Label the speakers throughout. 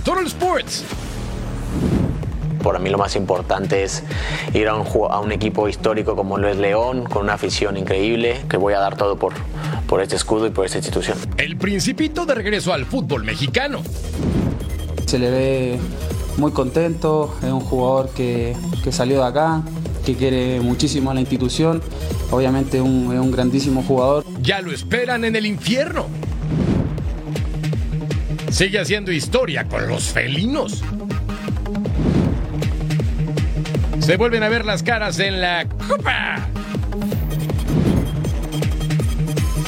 Speaker 1: En Total Sports.
Speaker 2: Para mí lo más importante es ir a un, a un equipo histórico como lo es León, con una afición increíble, que voy a dar todo por, por este escudo y por esta institución.
Speaker 1: El Principito de regreso al fútbol mexicano.
Speaker 3: Se le ve muy contento, es un jugador que, que salió de acá, que quiere muchísimo a la institución, obviamente un, es un grandísimo jugador.
Speaker 1: Ya lo esperan en el infierno. Sigue haciendo historia con los felinos. Se vuelven a ver las caras en la Copa.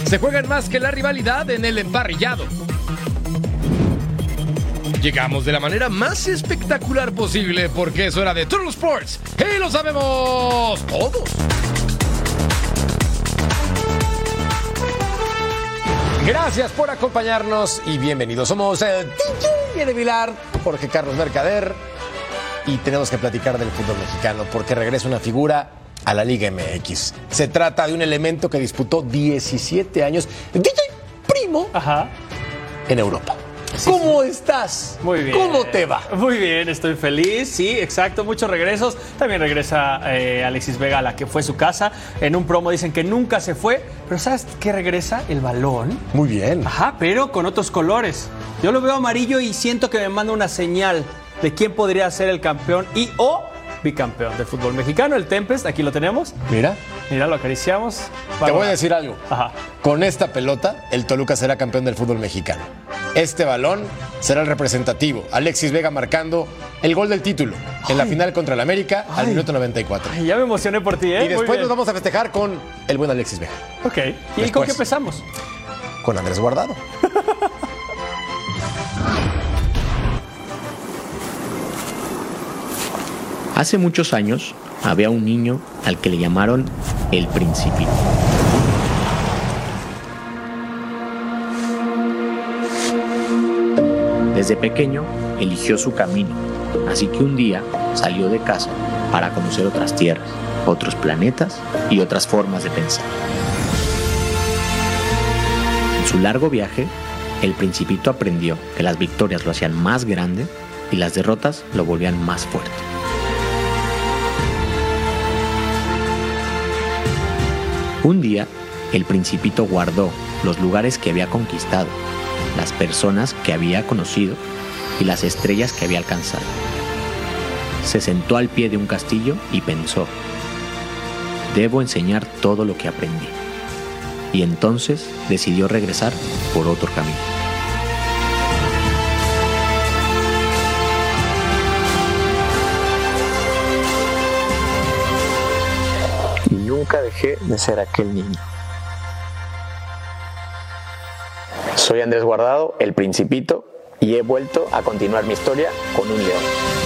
Speaker 1: Se juegan más que la rivalidad en el emparrillado. Llegamos de la manera más espectacular posible porque es hora de Total Sports y lo sabemos todos. Gracias por acompañarnos y bienvenidos. Somos el DJ de Vilar, Jorge Carlos Mercader y tenemos que platicar del fútbol mexicano porque regresa una figura a la Liga MX. Se trata de un elemento que disputó 17 años, DJ primo, en Europa. ¿Cómo estás?
Speaker 4: Muy bien.
Speaker 1: ¿Cómo te va?
Speaker 4: Muy bien, estoy feliz. Sí, exacto, muchos regresos. También regresa eh, Alexis Vega a la que fue su casa. En un promo dicen que nunca se fue, pero ¿sabes qué regresa? El balón.
Speaker 1: Muy bien.
Speaker 4: Ajá, pero con otros colores. Yo lo veo amarillo y siento que me manda una señal de quién podría ser el campeón y o bicampeón del fútbol mexicano, el Tempest. Aquí lo tenemos.
Speaker 1: Mira,
Speaker 4: Mira, lo acariciamos.
Speaker 1: te voy a decir algo.
Speaker 4: Ajá.
Speaker 1: Con esta pelota, el Toluca será campeón del fútbol mexicano. Este balón será el representativo. Alexis Vega marcando el gol del título en la final contra el América al minuto 94.
Speaker 4: Ay, ya me emocioné por ti, ¿eh?
Speaker 1: Y después nos vamos a festejar con el buen Alexis Vega,
Speaker 4: Ok. ¿Y
Speaker 1: Después.
Speaker 4: con qué empezamos?
Speaker 1: con Andrés Guardado.
Speaker 2: Hace muchos años había un niño al que le llamaron el Principito. Desde pequeño eligió su camino, así que un día salió de casa para conocer otras tierras, otros planetas y otras formas de pensar. En su largo viaje, el Principito aprendió que las victorias lo hacían más grande y las derrotas lo volvían más fuerte. Un día, el principito guardó los lugares que había conquistado, las personas que había conocido y las estrellas que había alcanzado. Se sentó al pie de un castillo y pensó, debo enseñar todo lo que aprendí. Y entonces decidió regresar por otro camino. Nunca dejé de ser aquel niño. Soy Andrés Guardado, el Principito, y he vuelto a continuar mi historia con un león.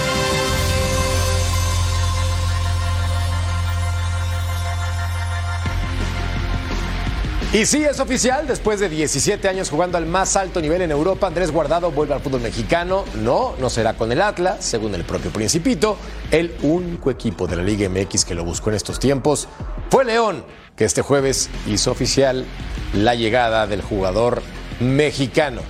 Speaker 1: Y sí, es oficial, después de 17 años jugando al más alto nivel en Europa, Andrés Guardado vuelve al fútbol mexicano. No, no será con el Atlas, según el propio Principito. El único equipo de la Liga MX que lo buscó en estos tiempos fue León, que este jueves hizo oficial la llegada del jugador mexicano.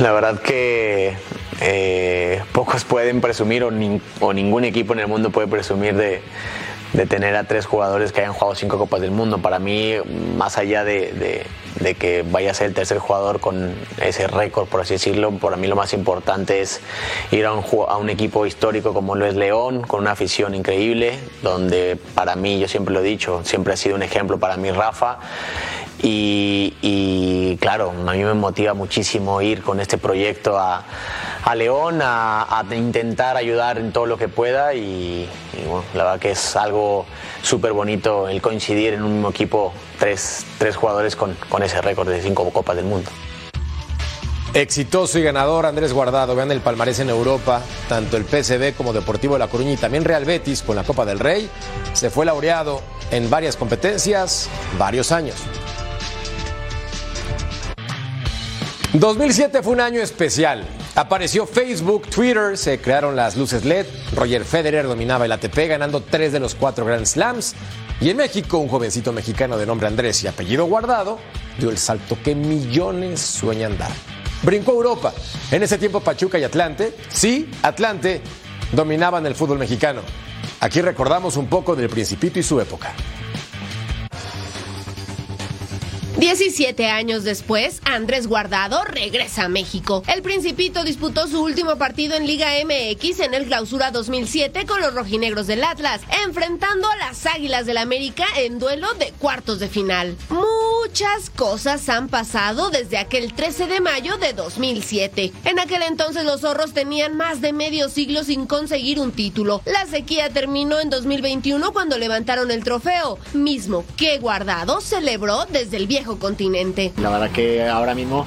Speaker 2: La verdad que eh, pocos pueden presumir o, nin- o ningún equipo en el mundo puede presumir de, de tener a tres jugadores que hayan jugado cinco Copas del Mundo. Para mí, más allá de, de- que vaya a ser el tercer jugador con ese récord, por así decirlo, para mí lo más importante es ir a un, a un equipo histórico como lo es León, con una afición increíble, donde para mí, yo siempre lo he dicho, siempre ha sido un ejemplo para mí Rafa Y, claro, a mí me motiva muchísimo ir con este proyecto a, León a, intentar ayudar en todo lo que pueda y, bueno, la verdad que es algo súper bonito el coincidir en un mismo equipo tres, tres jugadores con, con ese récord de cinco Copas del Mundo.
Speaker 1: Exitoso y ganador Andrés Guardado, vean el palmarés en Europa, tanto el PSV como Deportivo de La Coruña y también Real Betis con la Copa del Rey, se fue laureado en varias competencias, varios años. 2007 fue un año especial. Apareció Facebook, Twitter, se crearon las luces LED, Roger Federer dominaba el ATP ganando tres de los cuatro Grand Slams y en México un jovencito mexicano de nombre Andrés y apellido Guardado dio el salto que millones sueñan dar brincó Europa. En ese tiempo Pachuca y Atlante, sí, Atlante, dominaban el fútbol mexicano. Aquí recordamos un poco del Principito y su época.
Speaker 5: 17 años después, Andrés Guardado regresa a México. El Principito disputó su último partido en Liga MX en el Clausura 2007 con los rojinegros del Atlas, enfrentando a las Águilas del América en duelo de cuartos de final. Muchas cosas han pasado desde aquel 13 de mayo de 2007. En aquel entonces los zorros tenían más de medio siglo sin conseguir un título. La sequía terminó en 2021 cuando levantaron el trofeo, mismo que Guardado celebró desde el viejo continente.
Speaker 2: La verdad que ahora mismo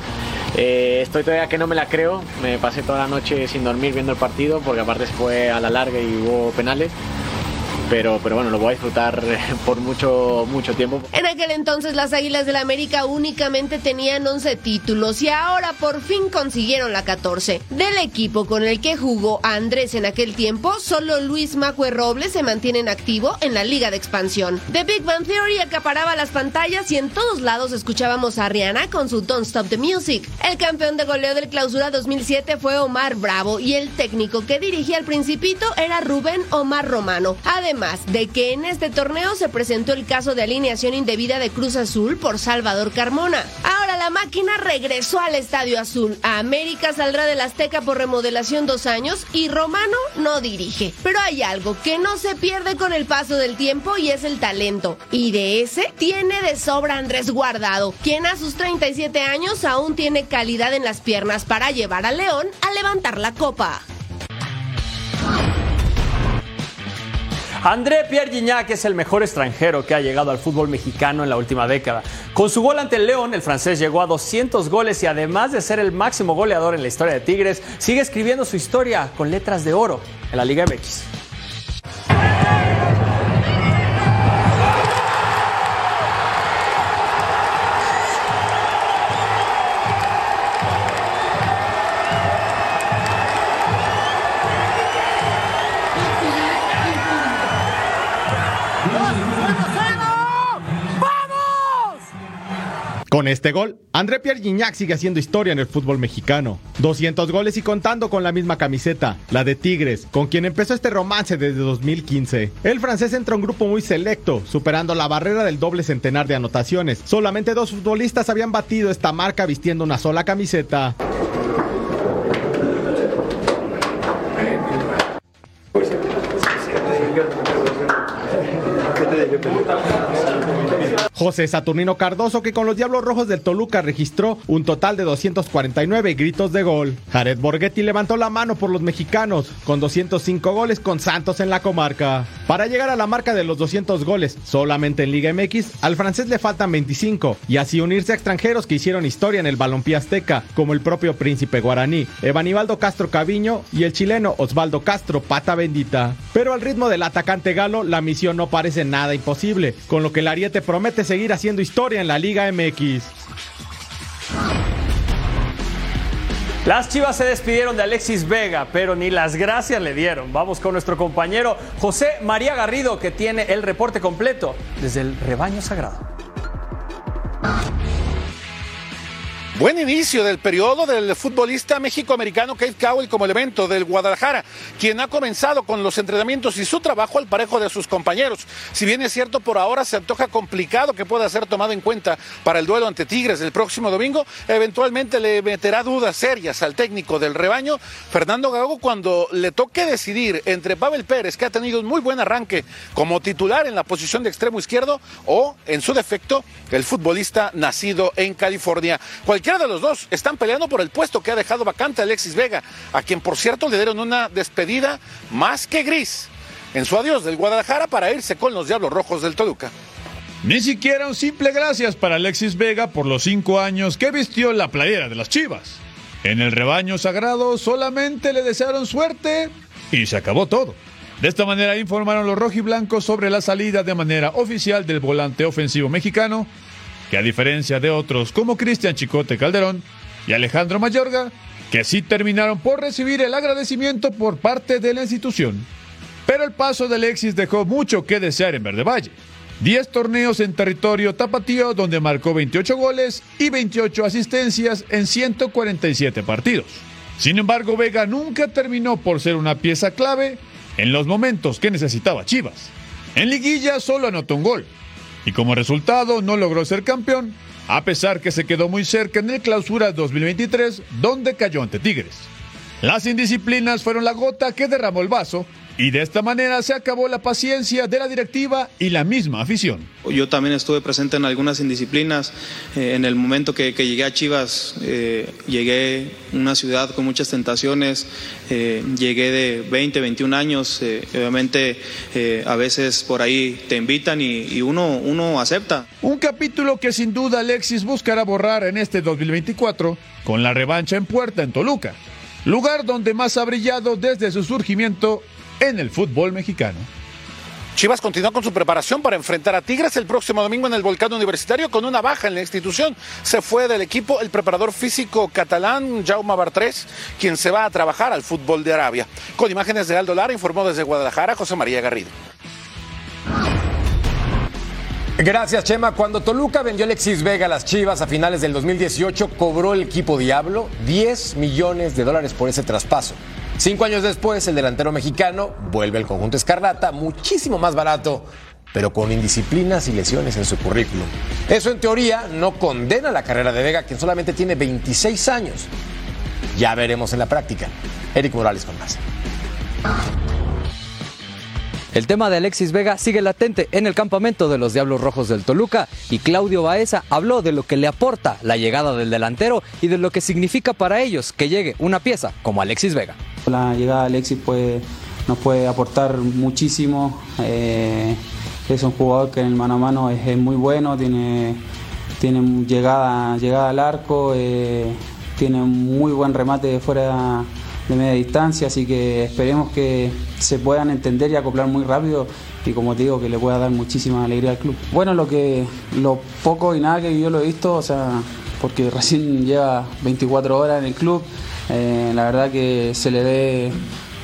Speaker 2: eh, estoy todavía que no me la creo. Me pasé toda la noche sin dormir viendo el partido porque aparte fue a la larga y hubo penales pero, bueno, lo voy a disfrutar por mucho, tiempo.
Speaker 5: En aquel entonces las Águilas del la América únicamente tenían 11 títulos y ahora por fin consiguieron la 14. Del equipo con el que jugó Andrés en aquel tiempo, solo Luis Macue Robles se mantiene en activo en la Liga de Expansión. The Big Bang Theory acaparaba las pantallas y en todos lados escuchábamos a Rihanna con su Don't Stop the Music. El campeón de goleo del clausura 2007 fue Omar Bravo y el técnico que dirigía al Principito era Rubén Omar Romano. Además, de que en este torneo se presentó el caso de alineación indebida de Cruz Azul por Salvador Carmona. Ahora la máquina regresó al Estadio Azul. América saldrá del Azteca por remodelación dos años y Romano no dirige. Pero hay algo que no se pierde con el paso del tiempo y es el talento. Y de ese tiene de sobra Andrés Guardado, quien a sus 37 años aún tiene calidad en las piernas para llevar a León a levantar la copa.
Speaker 4: André Pierre Gignac es el mejor extranjero que ha llegado al fútbol mexicano en la última década. Con su gol ante el León, el francés llegó a 200 goles y además de ser el máximo goleador en la historia de Tigres, sigue escribiendo su historia con letras de oro en la Liga MX.
Speaker 6: Con este gol, André Pierre Gignac sigue haciendo historia en el fútbol mexicano. 200 goles y contando con la misma camiseta, la de Tigres, con quien empezó este romance desde 2015. El francés entra a un grupo muy selecto, superando la barrera del doble centenar de anotaciones. Solamente dos futbolistas habían batido esta marca vistiendo una sola camiseta. José Saturnino Cardoso, que con los Diablos Rojos del Toluca registró un total de 249 gritos de gol. Jared Borghetti levantó la mano por los mexicanos, con 205 goles con Santos en la comarca. Para llegar a la marca de los 200 goles solamente en Liga MX, al francés le faltan 25, y así unirse a extranjeros que hicieron historia en el balompié azteca, como el propio príncipe guaraní, Evanibaldo Castro Caviño y el chileno Osvaldo Castro Pata Bendita. Pero al ritmo del atacante galo, la misión no parece nada imposible, con lo que el Ariete promete seguir haciendo historia en la Liga MX.
Speaker 4: Las Chivas se despidieron de Alexis Vega, pero ni las gracias le dieron. Vamos con nuestro compañero José María Garrido, que tiene el reporte completo desde el rebaño sagrado.
Speaker 7: Buen inicio del periodo del futbolista mexicoamericano Kate Cowell como elemento del Guadalajara, quien ha comenzado con los entrenamientos y su trabajo al parejo de sus compañeros. Si bien es cierto, por ahora se antoja complicado que pueda ser tomado en cuenta para el duelo ante Tigres el próximo domingo, eventualmente le meterá dudas serias al técnico del rebaño, Fernando Gago, cuando le toque decidir entre Pavel Pérez, que ha tenido un muy buen arranque como titular en la posición de extremo izquierdo, o en su defecto, el futbolista nacido en California. Cualquiera de los dos están peleando por el puesto que ha dejado vacante Alexis Vega, a quien por cierto le dieron una despedida más que gris en su adiós del Guadalajara para irse con los Diablos Rojos del Toluca.
Speaker 8: Ni siquiera un simple gracias para Alexis Vega por los cinco años que vistió la playera de las Chivas. En el rebaño sagrado solamente le desearon suerte y se acabó todo. De esta manera informaron los rojiblancos sobre la salida de manera oficial del volante ofensivo mexicano que a diferencia de otros como Cristian Chicote Calderón y Alejandro Mayorga, que sí terminaron por recibir el agradecimiento por parte de la institución. Pero el paso de Alexis dejó mucho que desear en Verde Valle. 10 torneos en territorio tapatío donde marcó 28 goles y 28 asistencias en 147 partidos. Sin embargo, Vega nunca terminó por ser una pieza clave en los momentos que necesitaba Chivas. En liguilla solo anotó un gol, y como resultado no logró ser campeón, a pesar que se quedó muy cerca en el clausura 2023, donde cayó ante Tigres. Las indisciplinas fueron la gota que derramó el vaso y de esta manera se acabó la paciencia de la directiva y la misma afición.
Speaker 9: Yo también estuve presente en algunas indisciplinas. Eh, en el momento que, llegué a Chivas, eh, llegué a una ciudad con muchas tentaciones. Eh, llegué de 20, 21 años. obviamente, a veces por ahí te invitan y, y, uno, uno acepta.
Speaker 8: Un capítulo que sin duda Alexis buscará borrar en este 2024 con la revancha en puerta en Toluca. Lugar donde más ha brillado desde su surgimiento en el fútbol mexicano.
Speaker 7: Chivas continúa con su preparación para enfrentar a Tigres el próximo domingo en el Volcán Universitario con una baja en la institución. Se fue del equipo el preparador físico catalán Jaume Bartrés, quien se va a trabajar al fútbol de Arabia. Con imágenes de Aldo Lara, informó desde Guadalajara José María Garrido.
Speaker 1: Gracias, Chema. Cuando Toluca vendió Alexis Vega a las Chivas a finales del 2018, cobró el equipo Diablo 10 millones de dólares por ese traspaso. Cinco años después, el delantero mexicano vuelve al conjunto Escarlata, muchísimo más barato, pero con indisciplinas y lesiones en su currículum. Eso en teoría no condena la carrera de Vega, quien solamente tiene 26 años. Ya veremos en la práctica. Eric Morales con más.
Speaker 10: El tema de Alexis Vega sigue latente en el campamento de los Diablos Rojos del Toluca y Claudio Baeza habló de lo que le aporta la llegada del delantero y de lo que significa para ellos que llegue una pieza como Alexis Vega.
Speaker 3: La llegada de Alexis nos puede aportar muchísimo. Eh, es un jugador que en el mano a mano es, muy bueno, tiene, tiene llegada, llegada al arco, eh, tiene muy buen remate de fuera de media distancia, así que esperemos que se puedan entender y acoplar muy rápido y como te digo que le pueda dar muchísima alegría al club. Bueno, lo que lo poco y nada que yo lo he visto, o sea, porque recién lleva 24 horas en el club, eh, la verdad que se le ve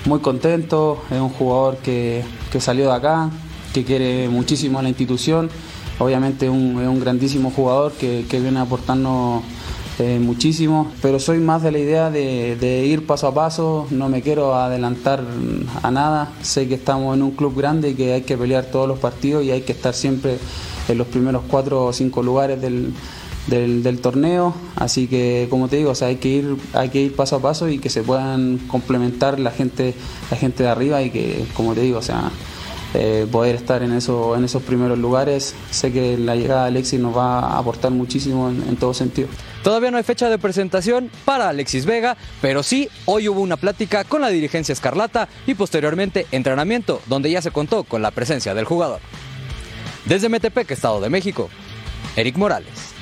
Speaker 3: muy contento, es un jugador que, salió de acá, que quiere muchísimo a la institución, obviamente es un grandísimo jugador que, que viene aportando eh, muchísimo, pero soy más de la idea de, ir paso a paso, no me quiero adelantar a nada, sé que estamos en un club grande y que hay que pelear todos los partidos y hay que estar siempre en los primeros cuatro o cinco lugares del, torneo, así que como te digo, o sea, hay que ir, hay que ir paso a paso y que se puedan complementar la gente, la gente de arriba y que, como te digo, o sea, eh, poder estar en esos primeros lugares. Sé que la llegada de Alexis nos va a aportar muchísimo en, en todo sentido.
Speaker 10: Todavía no hay fecha de presentación para Alexis Vega, pero sí hoy hubo una plática con la dirigencia escarlata y posteriormente entrenamiento, donde ya se contó con la presencia del jugador. Desde Metepec, Estado de México, Eric Morales.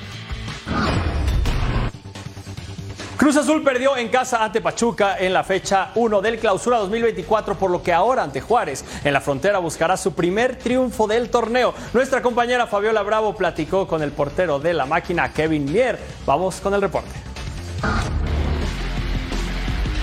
Speaker 4: Cruz Azul perdió en casa ante Pachuca en la fecha 1 del clausura 2024, por lo que ahora ante Juárez en la frontera buscará su primer triunfo del torneo. Nuestra compañera Fabiola Bravo platicó con el portero de la máquina, Kevin Mier. Vamos con el reporte.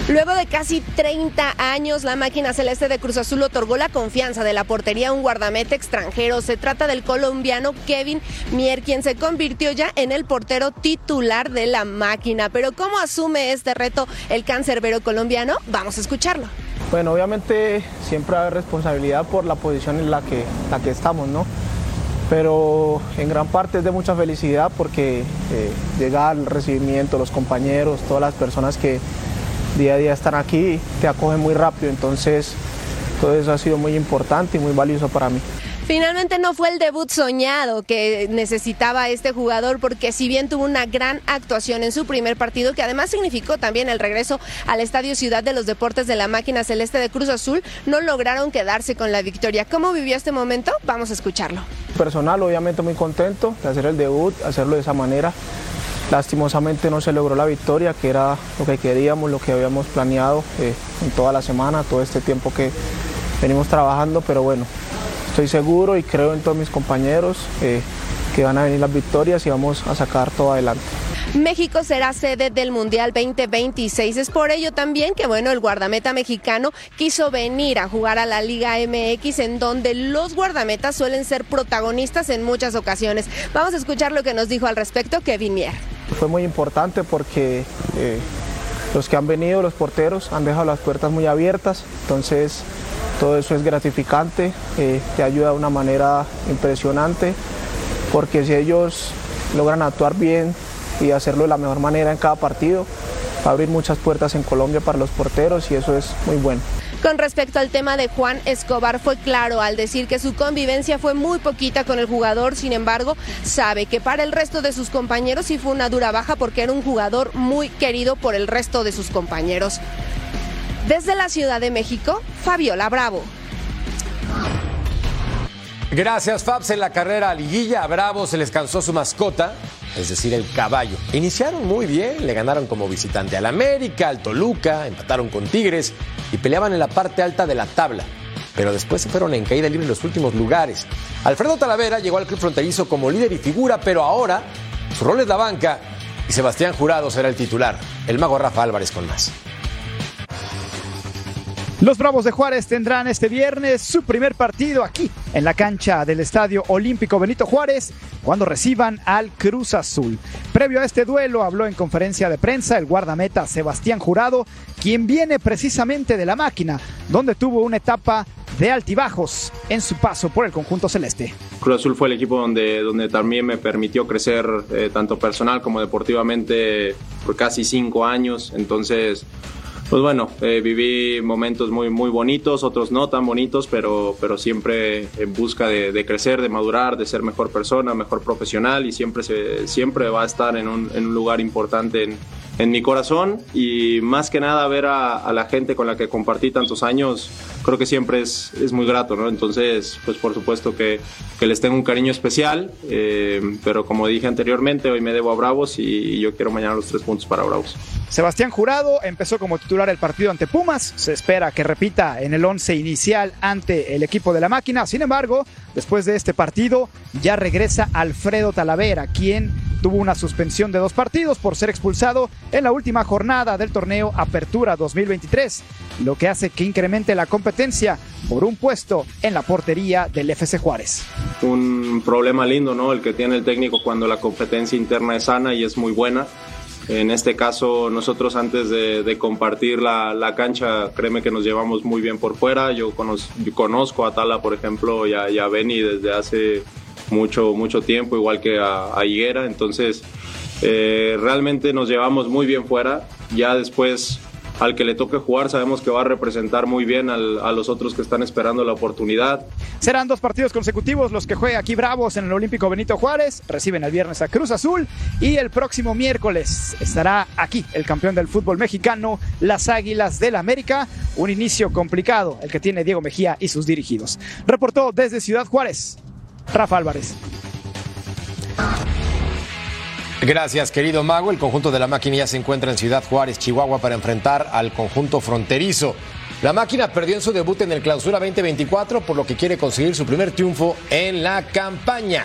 Speaker 5: Luego de casi 30 años, la máquina celeste de Cruz Azul otorgó la confianza de la portería a un guardameta extranjero. Se trata del colombiano Kevin Mier, quien se convirtió ya en el portero titular de la máquina. Pero ¿cómo asume este reto el cancerbero colombiano? Vamos a escucharlo.
Speaker 11: Bueno, obviamente siempre hay responsabilidad por la posición en la que, la que estamos, ¿no? Pero en gran parte es de mucha felicidad porque eh, llega el recibimiento, los compañeros, todas las personas que día a día están aquí, te acogen muy rápido, entonces todo eso ha sido muy importante y muy valioso para mí.
Speaker 5: Finalmente no fue el debut soñado que necesitaba este jugador porque si bien tuvo una gran actuación en su primer partido, que además significó también el regreso al Estadio Ciudad de los Deportes de la Máquina Celeste de Cruz Azul, no lograron quedarse con la victoria. ¿Cómo vivió este momento? Vamos a escucharlo.
Speaker 11: Personal, obviamente muy contento de hacer el debut, hacerlo de esa manera. Lastimosamente no se logró la victoria, que era lo que queríamos, lo que habíamos planeado eh, en toda la semana, todo este tiempo que venimos trabajando, pero bueno, estoy seguro y creo en todos mis compañeros eh, que van a venir las victorias y vamos a sacar todo adelante.
Speaker 5: México será sede del Mundial 2026. Es por ello también que, bueno, el guardameta mexicano quiso venir a jugar a la Liga MX, en donde los guardametas suelen ser protagonistas en muchas ocasiones. Vamos a escuchar lo que nos dijo al respecto Kevin Mier.
Speaker 11: Fue muy importante porque eh, los que han venido, los porteros, han dejado las puertas muy abiertas, entonces todo eso es gratificante, eh, te ayuda de una manera impresionante, porque si ellos logran actuar bien y hacerlo de la mejor manera en cada partido, va a abrir muchas puertas en Colombia para los porteros y eso es muy bueno.
Speaker 5: Con respecto al tema de Juan Escobar, fue claro al decir que su convivencia fue muy poquita con el jugador, sin embargo, sabe que para el resto de sus compañeros sí fue una dura baja porque era un jugador muy querido por el resto de sus compañeros. Desde la Ciudad de México, Fabiola Bravo.
Speaker 1: Gracias, Fabs. En la carrera a Liguilla, a Bravo se les cansó su mascota, es decir, el caballo. Iniciaron muy bien, le ganaron como visitante al América, al Toluca, empataron con Tigres y peleaban en la parte alta de la tabla. Pero después se fueron en caída libre en los últimos lugares. Alfredo Talavera llegó al club fronterizo como líder y figura, pero ahora su rol es la banca y Sebastián Jurado será el titular. El mago Rafa Álvarez con más.
Speaker 12: Los Bravos de Juárez tendrán este viernes su primer partido aquí en la cancha del Estadio Olímpico Benito Juárez cuando reciban al Cruz Azul. Previo a este duelo habló en conferencia de prensa el guardameta Sebastián Jurado, quien viene precisamente de la máquina, donde tuvo una etapa de altibajos en su paso por el conjunto celeste.
Speaker 13: Cruz Azul fue el equipo donde, también me permitió crecer eh, tanto personal como deportivamente por casi cinco años, entonces pues bueno, eh, viví momentos muy, muy bonitos, otros no tan bonitos, pero, pero siempre en busca de, crecer, de madurar, de ser mejor persona, mejor profesional y siempre, se, siempre va a estar en un, en un lugar importante en, en, mi corazón. Y más que nada ver a, la gente con la que compartí tantos años, creo que siempre es, es muy grato, ¿no? Entonces, pues por supuesto que, que les tengo un cariño especial, eh, pero como dije anteriormente, hoy me debo a Bravos y, yo quiero mañana los tres puntos para Bravos.
Speaker 12: Sebastián Jurado empezó como titular el partido ante Pumas. Se espera que repita en el once inicial ante el equipo de la máquina. Sin embargo, después de este partido, ya regresa Alfredo Talavera, quien tuvo una suspensión de dos partidos por ser expulsado en la última jornada del torneo Apertura 2023, lo que hace que incremente la competencia por un puesto en la portería del FC Juárez.
Speaker 13: Un problema lindo, ¿no? El que tiene el técnico cuando la competencia interna es sana y es muy buena. En este caso, nosotros antes de, compartir la, cancha, créeme que nos llevamos muy bien por fuera. Yo, conozco, a Tala, por ejemplo, y a, y a Benny desde hace mucho, mucho tiempo, igual que a, a Higuera. Entonces, eh, realmente nos llevamos muy bien fuera. Ya después, al que le toque jugar, sabemos que va a representar muy bien a los otros que están esperando la oportunidad.
Speaker 12: Serán dos partidos consecutivos los que juega aquí Bravos en el Olímpico Benito Juárez. Reciben el viernes a Cruz Azul y el próximo miércoles estará aquí el campeón del fútbol mexicano, las Águilas del América. Un inicio complicado el que tiene Diego Mejía y sus dirigidos. Reportó desde Ciudad Juárez, Rafa Álvarez.
Speaker 1: Gracias, querido Mago. El conjunto de la máquina ya se encuentra en Ciudad Juárez, Chihuahua, para enfrentar al conjunto fronterizo. La máquina perdió en su debut en el Clausura 2024, por lo que quiere conseguir su primer triunfo en la campaña.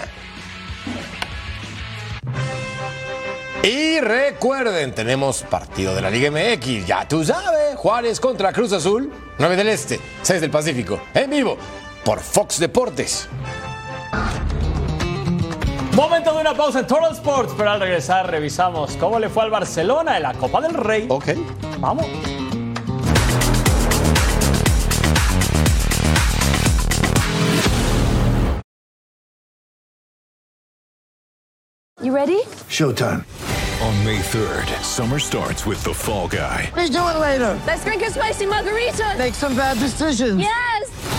Speaker 1: Y recuerden, tenemos partido de la Liga MX, ya tú sabes, Juárez contra Cruz Azul, 9 del Este, 6 del Pacífico, en vivo, por Fox Deportes.
Speaker 4: Momento de una pausa en Total Sports, pero al regresar revisamos cómo le fue al Barcelona en la Copa del Rey.
Speaker 1: Ok.
Speaker 4: Vamos.
Speaker 14: You ready?
Speaker 15: Showtime. On May 3rd, summer starts with The Fall Guy.
Speaker 14: Let's do it later. Let's drink a spicy margarita. Make some bad decisions. Yes.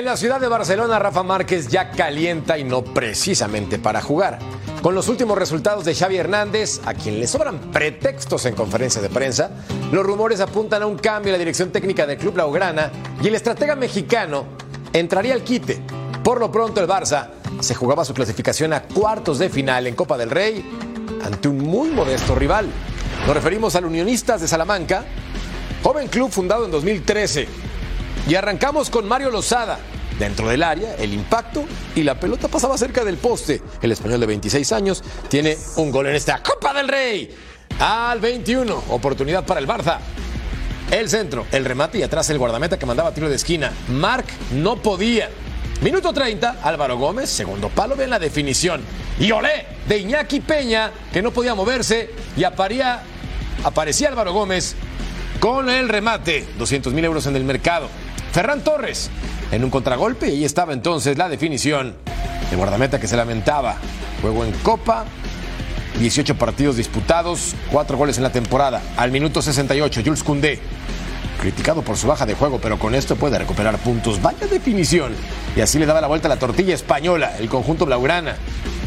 Speaker 1: En la ciudad de Barcelona, Rafa Márquez ya calienta y no precisamente para jugar. Con los últimos resultados de Xavi Hernández, a quien le sobran pretextos en conferencia de prensa, los rumores apuntan a un cambio en la dirección técnica del club Blaugrana y el estratega mexicano entraría al quite. Por lo pronto, el Barça se jugaba su clasificación a cuartos de final en Copa del Rey ante un muy modesto rival. Nos referimos al Unionistas de Salamanca, joven club fundado en 2013. Y arrancamos con Mario Lozada. Dentro del área, el impacto y la pelota pasaba cerca del poste. El español de 26 años tiene un gol en esta Copa del Rey. Al 21, oportunidad para el Barça. El centro, el remate y atrás el guardameta que mandaba tiro de esquina. Marc no podía. Minuto 30, Álvaro Gómez, segundo palo, ven la definición. Y olé de Iñaki Peña, que no podía moverse y aparecía Álvaro Gómez con el remate. 200 mil euros en el mercado. Ferran Torres en un contragolpe y ahí estaba entonces la definición. El guardameta que se lamentaba. Juego en Copa, 18 partidos disputados, 4 goles en la temporada. Al minuto 68, Jules Koundé, criticado por su baja de juego, pero con esto puede recuperar puntos. Vaya definición. Y así le daba la vuelta a la tortilla española, el conjunto blaugrana,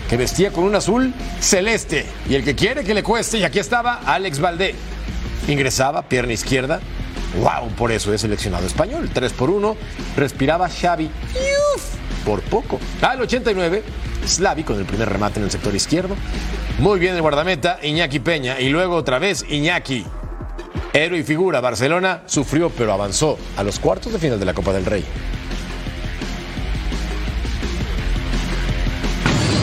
Speaker 1: que vestía con un azul celeste. Y el que quiere que le cueste, y aquí estaba Alex Valdé. Ingresaba, pierna izquierda. ¡Wow! Por eso es seleccionado español. 3 por 1. Respiraba Xavi. ¡Uf! Por poco. Al 89, Slavi con el primer remate en el sector izquierdo. Muy bien el guardameta, Iñaki Peña. Y luego otra vez Iñaki. Héroe y figura. Barcelona sufrió, pero avanzó a los cuartos de final de la Copa del Rey.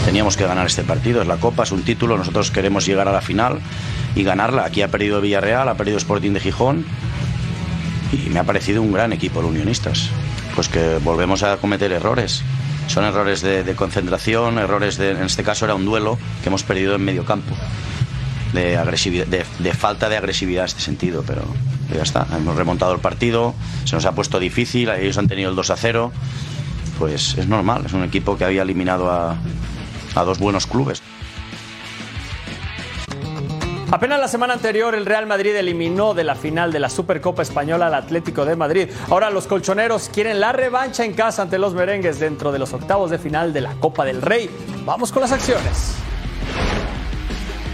Speaker 16: Teníamos que ganar este partido, es la Copa, es un título, nosotros queremos llegar a la final y ganarla. Aquí ha perdido Villarreal, ha perdido Sporting de Gijón y me ha parecido un gran equipo el Unionistas. Pues que volvemos a cometer errores. Son errores de, de concentración, errores de, en este caso era un duelo que hemos perdido en medio campo. De, agresividad, de, de falta de agresividad en este sentido, pero ya está. Hemos remontado el partido, se nos ha puesto difícil, ellos han tenido el 2 a 0. Pues es normal, es un equipo que había eliminado a, a dos buenos clubes.
Speaker 4: Apenas la semana anterior el Real Madrid eliminó de la final de la Supercopa Española al Atlético de Madrid. Ahora los colchoneros quieren la revancha en casa ante los merengues dentro de los octavos de final de la Copa del Rey. Vamos con las acciones.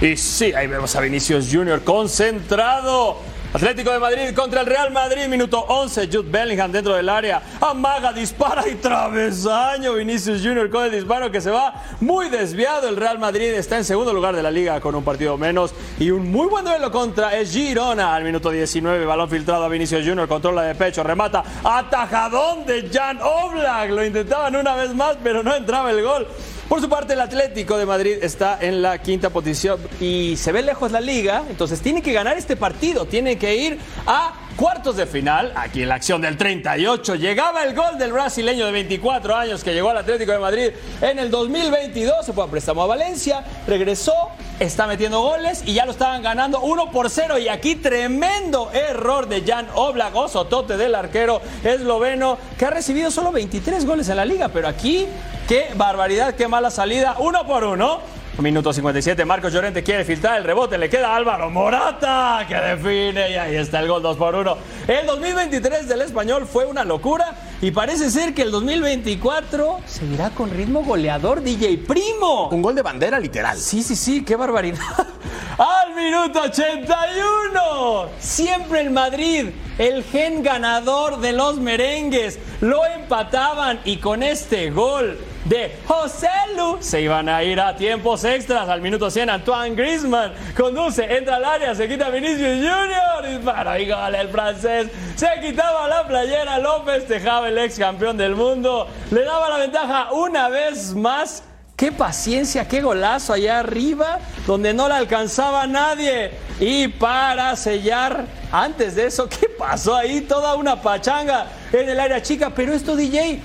Speaker 4: Y sí, ahí vemos a Vinicius Junior concentrado. Atlético de Madrid contra el Real Madrid, minuto 11. Jude Bellingham dentro del área. Amaga, dispara y travesaño. Vinicius Junior con el disparo que se va muy desviado. El Real Madrid está en segundo lugar de la liga con un partido menos. Y un muy buen duelo contra el Girona al minuto 19. Balón filtrado a Vinicius Junior. Controla de pecho, remata. Atajadón de Jan Oblak. Lo intentaban una vez más, pero no entraba el gol. Por su parte, el Atlético de Madrid está en la quinta posición y se ve lejos la liga, entonces tiene que ganar este partido, tiene que ir a cuartos de final. Aquí en la acción del 38 llegaba el gol del brasileño de 24 años que llegó al Atlético de Madrid en el 2022, se fue a préstamo a Valencia, regresó, está metiendo goles y ya lo estaban ganando 1 por 0 y aquí tremendo error de Jan Oblak, osotote del arquero esloveno que ha recibido solo 23 goles en la liga, pero aquí Qué barbaridad, qué mala salida. Uno por uno. Minuto 57, Marcos Llorente quiere filtrar el rebote, le queda Álvaro Morata que define y ahí está el gol 2 por 1. El 2023 del español fue una locura y parece ser que el 2024 seguirá con ritmo goleador DJ Primo.
Speaker 1: Un gol de bandera literal.
Speaker 4: Sí, sí, sí, qué barbaridad. Al minuto 81, siempre el Madrid, el gen ganador de los merengues, lo empataban y con este gol de José Lu se iban a ir a tiempos extras. Al minuto 100, Antoine Griezmann conduce, entra al área, se quita Vinicius Junior, dispara y gol el francés. Se quitaba la playera, lo festejaba el ex campeón del mundo, le daba la ventaja una vez más. Qué paciencia, qué golazo allá arriba, donde no la alcanzaba nadie. Y para sellar, antes de eso, ¿qué pasó ahí? Toda una pachanga en el área chica. Pero esto, DJ,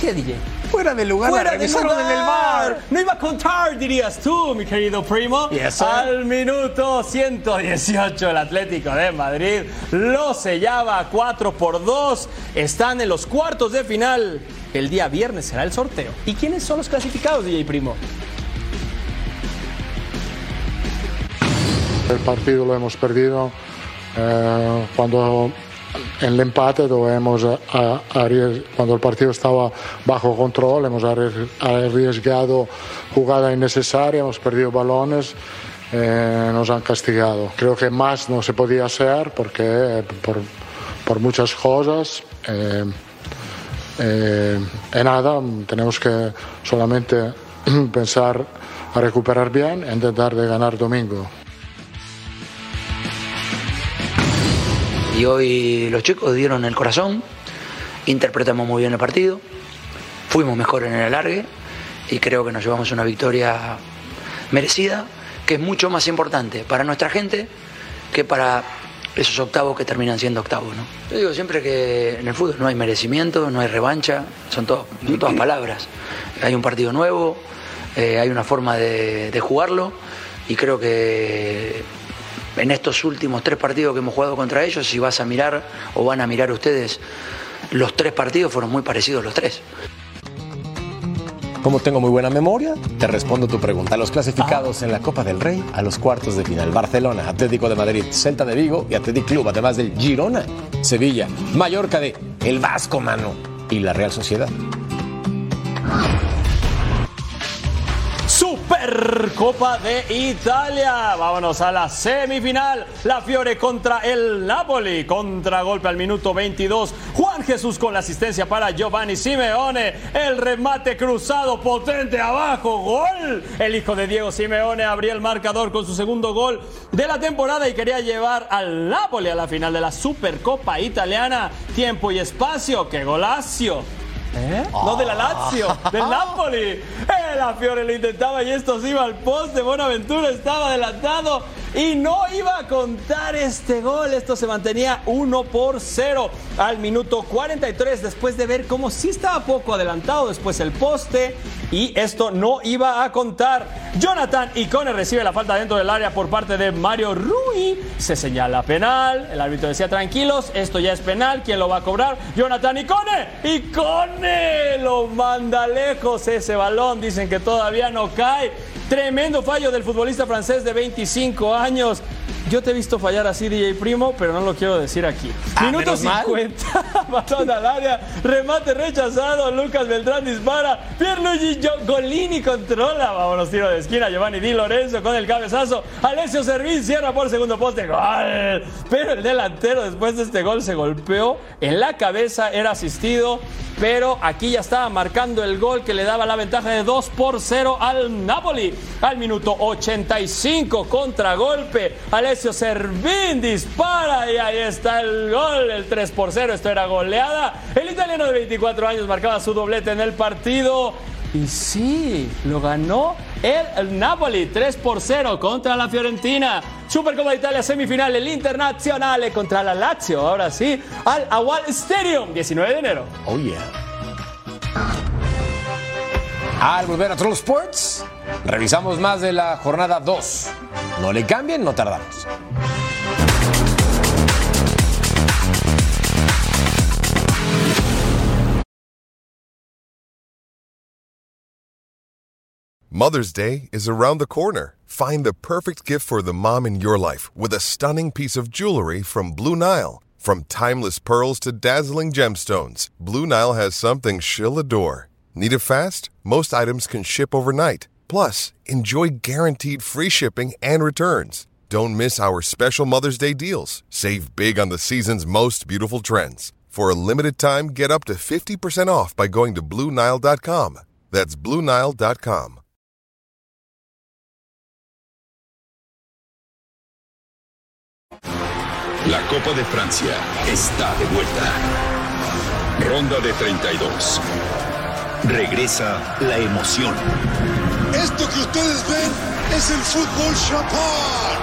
Speaker 4: ¿qué DJ?
Speaker 1: Fuera de lugar,
Speaker 4: Fuera de
Speaker 1: revisaron
Speaker 4: lugar.
Speaker 1: en el bar.
Speaker 4: No iba a contar, dirías tú, mi querido primo.
Speaker 1: Yes, sir.
Speaker 4: Al minuto 118, el Atlético de Madrid lo sellaba 4 por 2. Están en los cuartos de final. El día viernes será el sorteo. ¿Y quiénes son los clasificados, DJ Primo?
Speaker 17: El partido lo hemos perdido eh, cuando en el empate hemos a- a- cuando el partido estaba bajo control hemos arries- arriesgado jugada innecesaria, hemos perdido balones, eh, nos han castigado. Creo que más no se podía hacer porque por, por muchas cosas. eh, eh, en nada, tenemos que solamente pensar a recuperar bien e intentar de ganar domingo.
Speaker 18: Y hoy los chicos dieron el corazón, interpretamos muy bien el partido, fuimos mejor en el alargue y creo que nos llevamos una victoria merecida, que es mucho más importante para nuestra gente que para esos octavos que terminan siendo octavos. ¿no? Yo digo siempre que en el fútbol no hay merecimiento, no hay revancha, son, todas palabras. Hay un partido nuevo, eh, hay una forma de jugarlo y creo que en estos últimos tres partidos que hemos jugado contra ellos, si vas a mirar o van a mirar ustedes, los tres partidos fueron muy parecidos los tres.
Speaker 1: Como tengo muy buena memoria, te respondo tu pregunta. Los clasificados en la Copa del Rey a los cuartos de final. Barcelona, Atlético de Madrid, Celta de Vigo y Atlético Club, además del Girona, Sevilla, Mallorca de El Vasco, mano, y la Real Sociedad.
Speaker 4: Supercopa de Italia. Vámonos a la semifinal. La Fiore contra el Napoli. Contragolpe al minuto 22. Juan Jesús con la asistencia para Giovanni Simeone. El remate cruzado potente abajo. Gol. El hijo de Diego Simeone abría el marcador con su segundo gol de la temporada y quería llevar al Napoli a la final de la Supercopa Italiana. Tiempo y espacio. ¡Qué golacio! ¿Eh? No de la Lazio, del Napoli. La Fiore lo intentaba y esto se iba al poste. Buenaventura estaba adelantado y no iba a contar este gol. Esto se mantenía 1 por 0 al minuto 43 después de ver cómo sí estaba poco adelantado después el poste y esto no iba a contar. Jonathan Icone recibe la falta dentro del área por parte de Mario Rui. Se señala penal. El árbitro decía tranquilos, esto ya es penal. ¿Quién lo va a cobrar? Jonathan Icone. Icone lo manda lejos ese balón. Dicen que todavía no cae. Tremendo fallo del futbolista francés de 25 años. Yo te he visto fallar así, DJ Primo, pero no lo quiero decir aquí.
Speaker 1: Ah,
Speaker 4: Minuto
Speaker 1: menos mal.
Speaker 4: 50, balón al área, remate rechazado, Lucas Beltrán dispara, Pierluigi Golini controla, vámonos, tiro de esquina, Giovanni Di Lorenzo con el cabezazo, Alessio Servín cierra por segundo poste, gol. Pero el delantero después de este gol se golpeó en la cabeza, era asistido, pero aquí ya estaba marcando el gol que le daba la ventaja de 2 por 0 al Napoli. Al minuto 85, contragolpe, Alessio Servín dispara y ahí está el gol, el 3 por 0, esto era goleada. El italiano de 24 años marcaba su doblete en el partido. Y sí, lo ganó el, Napoli 3 por 0 contra la Fiorentina. Supercopa de Italia semifinal, el Internazionale contra la Lazio. Ahora sí, al Awal Stadium, 19 de enero.
Speaker 1: Oh yeah. Al volver a Troll Sports, revisamos más de la jornada 2. No le cambien, no tardamos.
Speaker 19: Mother's Day is around the corner. Find the perfect gift for the mom in your life with a stunning piece of jewelry from Blue Nile. From timeless pearls to dazzling gemstones, Blue Nile has something she'll adore. Need it fast? Most items can ship overnight. Plus, enjoy guaranteed free shipping and returns. Don't miss our special Mother's Day deals. Save big on the season's most beautiful trends. For a limited time, get up to 50% off by going to BlueNile.com. That's BlueNile.com.
Speaker 20: La Copa de Francia está de vuelta. Ronda de 32. Regresa la emoción.
Speaker 21: Esto que ustedes ven es el fútbol champán.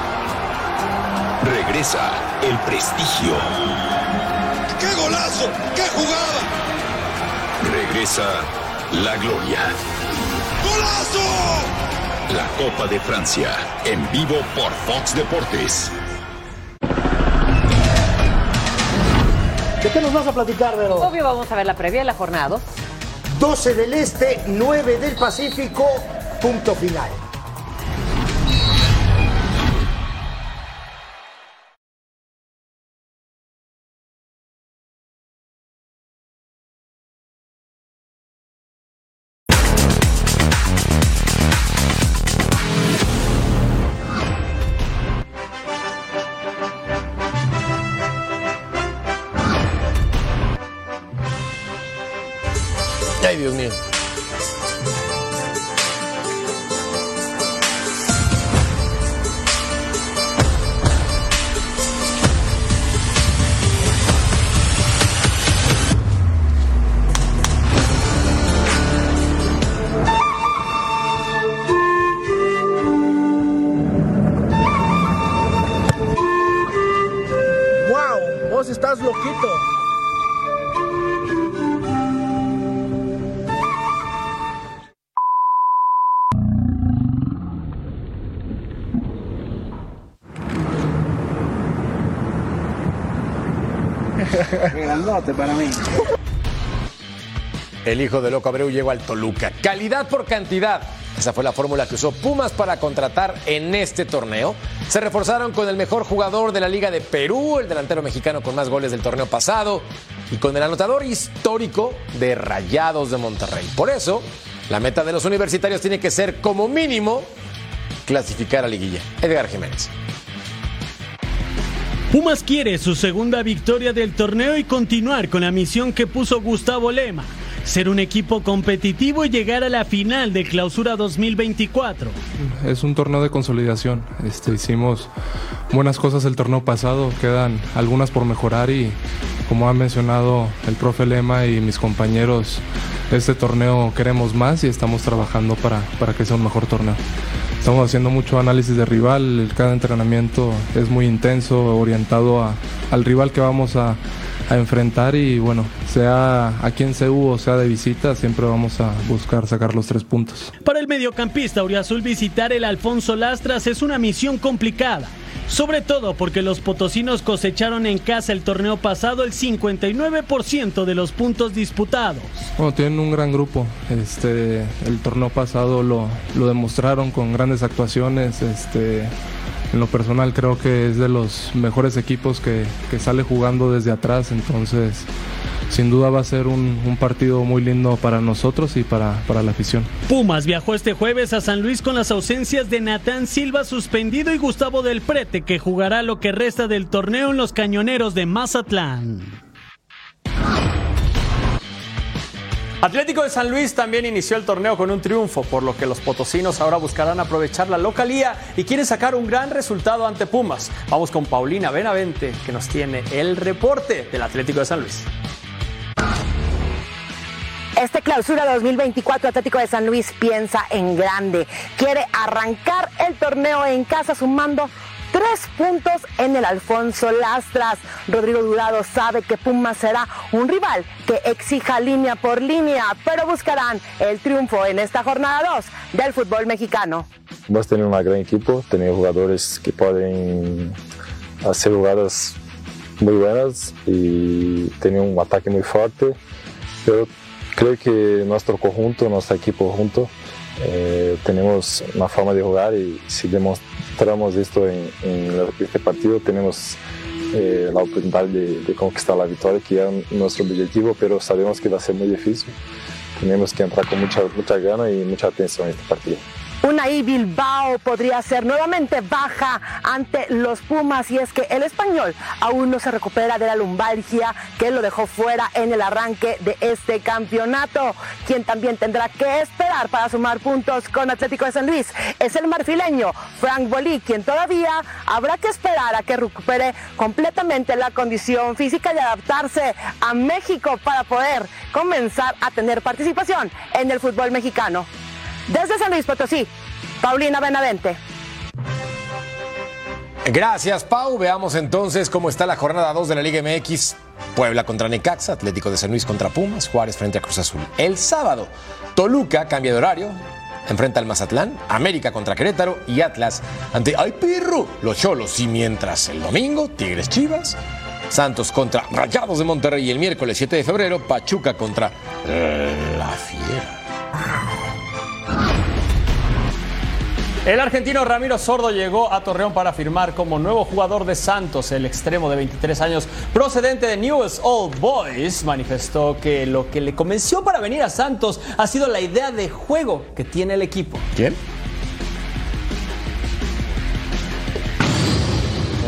Speaker 20: Regresa el prestigio.
Speaker 21: ¡Qué golazo! ¡Qué jugada!
Speaker 20: Regresa la gloria.
Speaker 21: ¡Golazo!
Speaker 20: La Copa de Francia, en vivo por Fox Deportes.
Speaker 22: ¿De qué nos vas a platicar, Vero?
Speaker 23: Obvio, vamos a ver la previa de la jornada 2.
Speaker 22: 12 del Este, 9 del Pacífico, punto final.
Speaker 1: El hijo de Loco Abreu llegó al Toluca. Calidad por cantidad. Esa fue la fórmula que usó Pumas para contratar en este torneo. Se reforzaron con el mejor jugador de la Liga de Perú, el delantero mexicano con más goles del torneo pasado, y con el anotador histórico de Rayados de Monterrey. Por eso, la meta de los universitarios tiene que ser como mínimo clasificar a liguilla. Edgar Jiménez.
Speaker 24: Pumas quiere su segunda victoria del torneo y continuar con la misión que puso Gustavo Lema, ser un equipo competitivo y llegar a la final de Clausura 2024.
Speaker 25: Es un torneo de consolidación. Este, hicimos buenas cosas el torneo pasado, quedan algunas por mejorar y como ha mencionado el profe Lema y mis compañeros, este torneo queremos más y estamos trabajando para, para que sea un mejor torneo. Estamos haciendo mucho análisis de rival, cada entrenamiento es muy intenso, orientado a- al rival que vamos a, a enfrentar y bueno, sea aquí en CEU o sea de visita, siempre vamos a buscar sacar los tres puntos.
Speaker 24: Para el mediocampista Uriazul visitar el Alfonso Lastras es una misión complicada, sobre todo porque los potosinos cosecharon en casa el torneo pasado el 59% de los puntos disputados.
Speaker 25: Bueno, tienen un gran grupo. Este, el torneo pasado lo, demostraron con grandes actuaciones. Este, en lo personal creo que es de los mejores equipos que sale jugando desde atrás. Entonces, sin duda va a ser un, un partido muy lindo para nosotros y para, para la afición.
Speaker 24: Pumas viajó este jueves a San Luis con las ausencias de Natán Silva suspendido y Gustavo del Prete que jugará lo que resta del torneo en los cañoneros de Mazatlán.
Speaker 4: Atlético de San Luis también inició el torneo con un triunfo, por lo que los potosinos ahora buscarán aprovechar la localía y quieren sacar un gran resultado ante Pumas. Vamos con Paulina Benavente, que nos tiene el reporte del Atlético de San Luis.
Speaker 26: Este clausura 2024 Atlético de San Luis piensa en grande. Quiere arrancar el torneo en casa sumando tres puntos en el Alfonso Lastras. Rodrigo Durado sabe que Pumas será un rival que exija línea por línea, pero buscarán el triunfo en esta jornada 2 del fútbol mexicano.
Speaker 27: Vas a tener un gran equipo, tener jugadores que pueden hacer jugadas muy buenas y tener un ataque muy fuerte, pero creo que nuestro conjunto, nuestro equipo junto, eh, tenemos una forma de jugar y si demostramos esto en, este partido, tenemos eh, la oportunidad de, conquistar la victoria, que es nuestro objetivo, pero sabemos que va a ser muy difícil. Tenemos que entrar con mucha, mucha gana y mucha atención en este partido.
Speaker 26: Unai Bilbao podría ser nuevamente baja ante los Pumas y es que el español aún no se recupera de la lumbalgia que lo dejó fuera en el arranque de este campeonato. Quien también tendrá que esperar para sumar puntos con Atlético de San Luis es el marfileño Frank Bolí, quien todavía habrá que esperar a que recupere completamente la condición física y adaptarse a México para poder comenzar a tener participación en el fútbol mexicano. Desde San Luis Potosí, Paulina Benavente.
Speaker 1: Gracias, Pau. Veamos entonces cómo está la jornada 2 de la Liga MX. Puebla contra Necaxa, Atlético de San Luis contra Pumas, Juárez frente a Cruz Azul. El sábado, Toluca cambia de horario, enfrenta al Mazatlán, América contra Querétaro y Atlas ante Ay Pirro, los Cholos. Y mientras el domingo, Tigres Chivas, Santos contra Rayados de Monterrey y el miércoles 7 de febrero, Pachuca contra La Fiera.
Speaker 4: El argentino Ramiro Sordo llegó a Torreón para firmar como nuevo jugador de Santos. El extremo de 23 años, procedente de Newell's Old Boys, manifestó que lo que le convenció para venir a Santos ha sido la idea de juego que tiene el equipo.
Speaker 1: ¿Quién?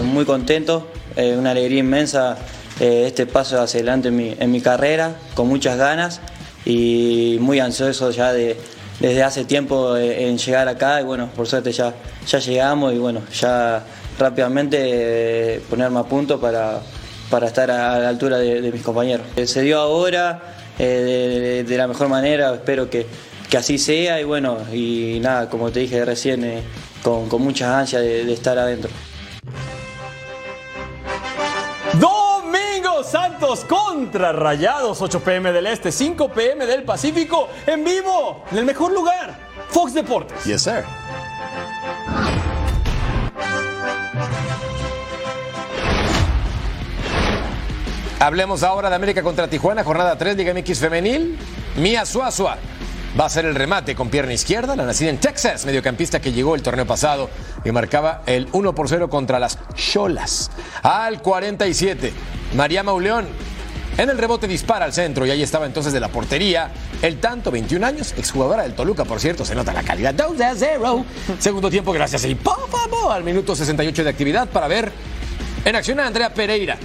Speaker 28: Muy contento, eh, una alegría inmensa eh, este paso hacia adelante en mi, en mi carrera, con muchas ganas y muy ansioso ya de desde hace tiempo en llegar acá y bueno, por suerte ya, ya llegamos y bueno, ya rápidamente eh, ponerme a punto para, para estar a la altura de, mis compañeros. Eh, se dio ahora eh, de, la mejor manera, espero que, que, así sea y bueno, y nada, como te dije recién, eh, con, con muchas ansias de estar adentro.
Speaker 4: Santos contra Rayados, 8 pm del Este, 5 pm del Pacífico, en vivo, en el mejor lugar, Fox Deportes.
Speaker 1: Yes, sir. Hablemos ahora de América contra Tijuana, jornada 3, Liga MX Femenil. Mía Suazua va a ser el remate con pierna izquierda, la nacida en Texas, mediocampista que llegó el torneo pasado y marcaba el 1 por 0 contra las Cholas. Al 47, María Mauleón en el rebote dispara al centro y ahí estaba entonces de la portería el tanto, 21 años, exjugadora del Toluca, por cierto, se nota la calidad. 2 a 0. Segundo tiempo, gracias y po, po, po, al minuto 68 de actividad para ver en acción a Andrea Pereira.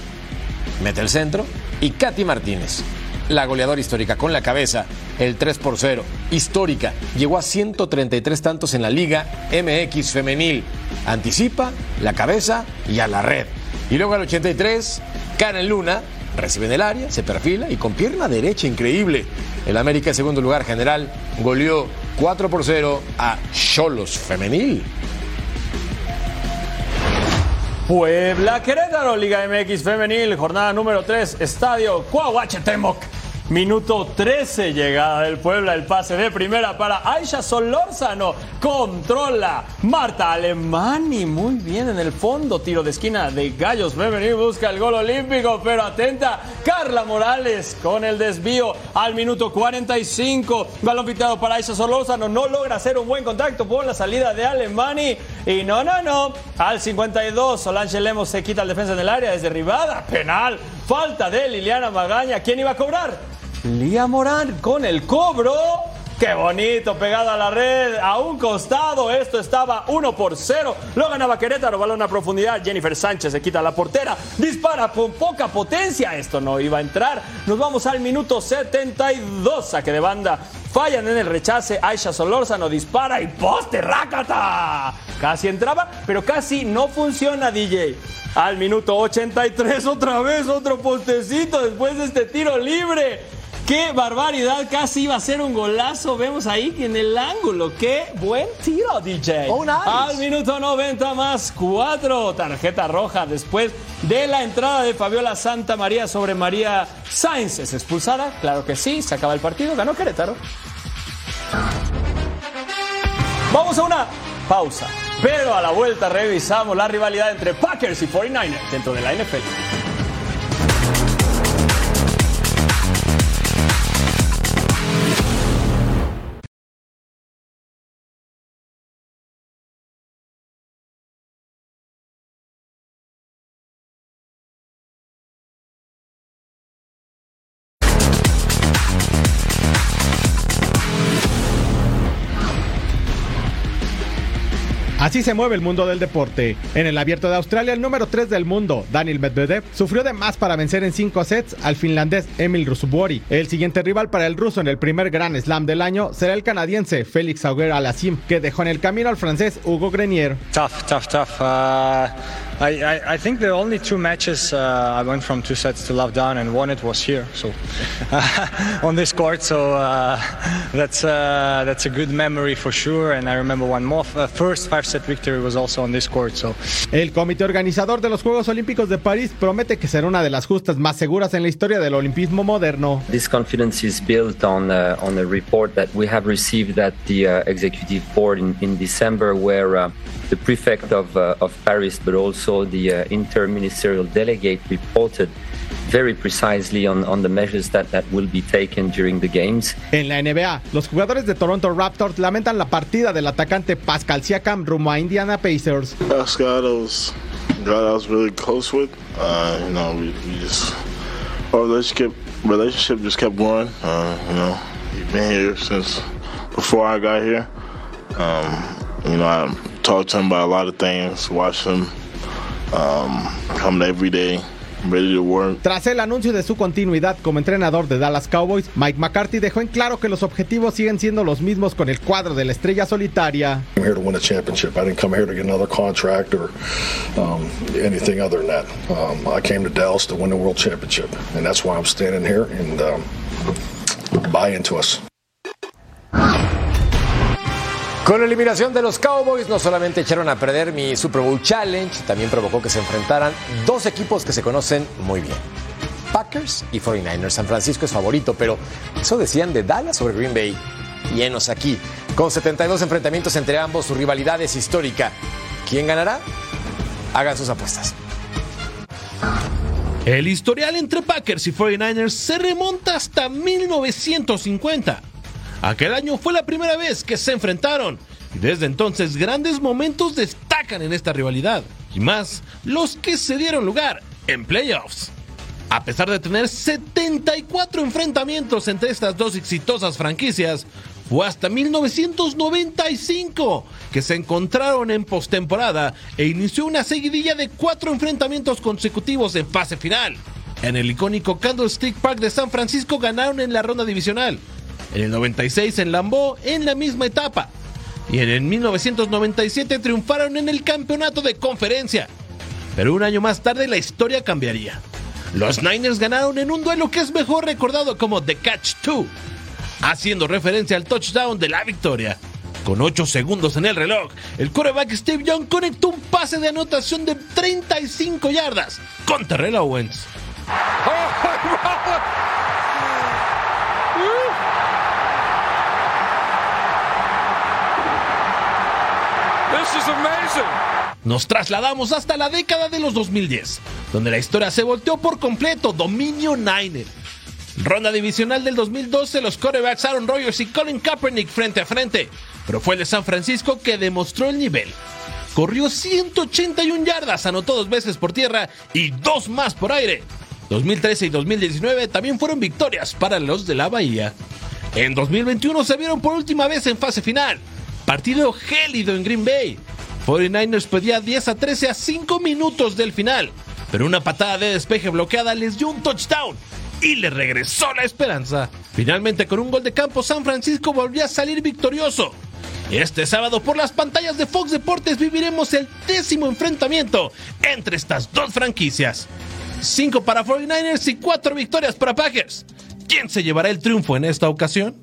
Speaker 1: Mete el centro y Katy Martínez la goleadora histórica con la cabeza, el 3 por 0. Histórica, llegó a 133 tantos en la Liga MX femenil. Anticipa, la cabeza y a la red. Y luego al 83, Karen Luna recibe en el área, se perfila y con pierna derecha increíble. El América en segundo lugar general goleó 4 por 0 a Cholos femenil.
Speaker 4: Puebla Querétaro, Liga MX Femenil, jornada número 3, Estadio Cuauhtémoc. Minuto 13, llegada del Puebla, el pase de primera para Aisha Solórzano. Controla Marta Alemani, muy bien en el fondo. Tiro de esquina de Gallos Femenil, busca el gol olímpico, pero atenta Carla Morales con el desvío al minuto 45. Balón piteado para Aisha Solórzano, no logra hacer un buen contacto por la salida de Alemani. Y no, no, no. Al 52, Solange Lemos se quita el defensa en el área, es derribada, penal. Falta de Liliana Magaña. ¿Quién iba a cobrar? Lía Morán con el cobro. Qué bonito, pegado a la red, a un costado. Esto estaba 1 por 0. Lo ganaba Querétaro, balón a profundidad. Jennifer Sánchez se quita la portera, dispara con poca potencia. Esto no iba a entrar. Nos vamos al minuto 72. Saque de banda. Fallan en el rechace. Aisha Solórzano dispara y poste, rácata. Casi entraba, pero casi no funciona, DJ. Al minuto 83, otra vez otro postecito después de este tiro libre. ¡Qué barbaridad! Casi iba a ser un golazo. Vemos ahí en el ángulo. ¡Qué buen tiro, DJ!
Speaker 1: Oh, nice.
Speaker 4: Al minuto 90 más 4. Tarjeta roja después de la entrada de Fabiola Santa María sobre María Sainz. ¿Es expulsada? Claro que sí. Se acaba el partido. Ganó Querétaro. Vamos a una pausa. Pero a la vuelta revisamos la rivalidad entre Packers y 49ers dentro de la NFL.
Speaker 29: Así se mueve el mundo del deporte. En el Abierto de Australia, el número 3 del mundo, Daniel Medvedev, sufrió de más para vencer en 5 sets al finlandés Emil Rusubori. El siguiente rival para el ruso en el primer Grand Slam del año será el canadiense Félix Auger Alassim, que dejó en el camino al francés Hugo Grenier.
Speaker 30: Tough, tough, tough. Uh, I, I, I think the only two matches uh, I went from two sets to love down and one it was here, so on this court. So uh, that's uh, that's a good memory for sure. And I remember one more uh, first five set victory was also on this court. So
Speaker 29: El comité organizador de los Juegos Olímpicos de París promete que será una de las justas más seguras en la historia del olimpismo moderno.
Speaker 31: This confidence is built on uh, on a report that we have received at the uh, executive board in, in December, where uh, the prefect of uh, of Paris, but also the uh, interministerial delegate, reported very precisely on, on the measures that, that will be taken during the games.
Speaker 29: En la NBA, los jugadores de Toronto Raptors lamentan la partida del atacante Pascal Siakam rumbo a Indiana Pacers.
Speaker 32: Pascal, I was a guy I was really close with. Uh, you know, we, we just our relationship relationship just kept growing. Uh, you know, he's been here since before I got here. Um, you know, I talked to him about a lot of things, watched him um, come every day, ready to work.
Speaker 29: Tras el anuncio de su continuidad como entrenador de Dallas Cowboys, Mike McCarthy dejó en claro que los objetivos siguen siendo los mismos con el cuadro de la estrella solitaria.
Speaker 1: Con la eliminación de los Cowboys no solamente echaron a perder mi Super Bowl Challenge, también provocó que se enfrentaran dos equipos que se conocen muy bien. Packers y 49ers. San Francisco es favorito, pero eso decían de Dallas sobre Green Bay. Llenos aquí. Con 72 enfrentamientos entre ambos, su rivalidad es histórica. ¿Quién ganará? Hagan sus apuestas.
Speaker 33: El historial entre Packers y 49ers se remonta hasta 1950. Aquel año fue la primera vez que se enfrentaron y desde entonces grandes momentos destacan en esta rivalidad y más los que se dieron lugar en playoffs. A pesar de tener 74 enfrentamientos entre estas dos exitosas franquicias, fue hasta 1995 que se encontraron en postemporada e inició una seguidilla de cuatro enfrentamientos consecutivos en fase final. En el icónico Candlestick Park de San Francisco ganaron en la ronda divisional. En el 96 en Lambeau en la misma etapa. Y en el 1997 triunfaron en el campeonato de conferencia. Pero un año más tarde la historia cambiaría. Los Niners ganaron en un duelo que es mejor recordado como The Catch 2, haciendo referencia al touchdown de la victoria. Con 8 segundos en el reloj, el quarterback Steve Young conectó un pase de anotación de 35 yardas con Terrell Owens. Nos trasladamos hasta la década de los 2010, donde la historia se volteó por completo, dominio Niner. Ronda divisional del 2012, los quarterbacks Aaron Rodgers y Colin Kaepernick frente a frente, pero fue el de San Francisco que demostró el nivel. Corrió 181 yardas, anotó dos veces por tierra y dos más por aire. 2013 y 2019 también fueron victorias para los de la Bahía. En 2021 se vieron por última vez en fase final. Partido gélido en Green Bay. 49ers pedía 10 a 13 a 5 minutos del final, pero una patada de despeje bloqueada les dio un touchdown y le regresó la esperanza. Finalmente con un gol de campo San Francisco volvió a salir victorioso. Este sábado por las pantallas de Fox Deportes viviremos el décimo enfrentamiento entre estas dos franquicias. 5 para 49ers y 4 victorias para Packers. ¿Quién se llevará el triunfo en esta ocasión?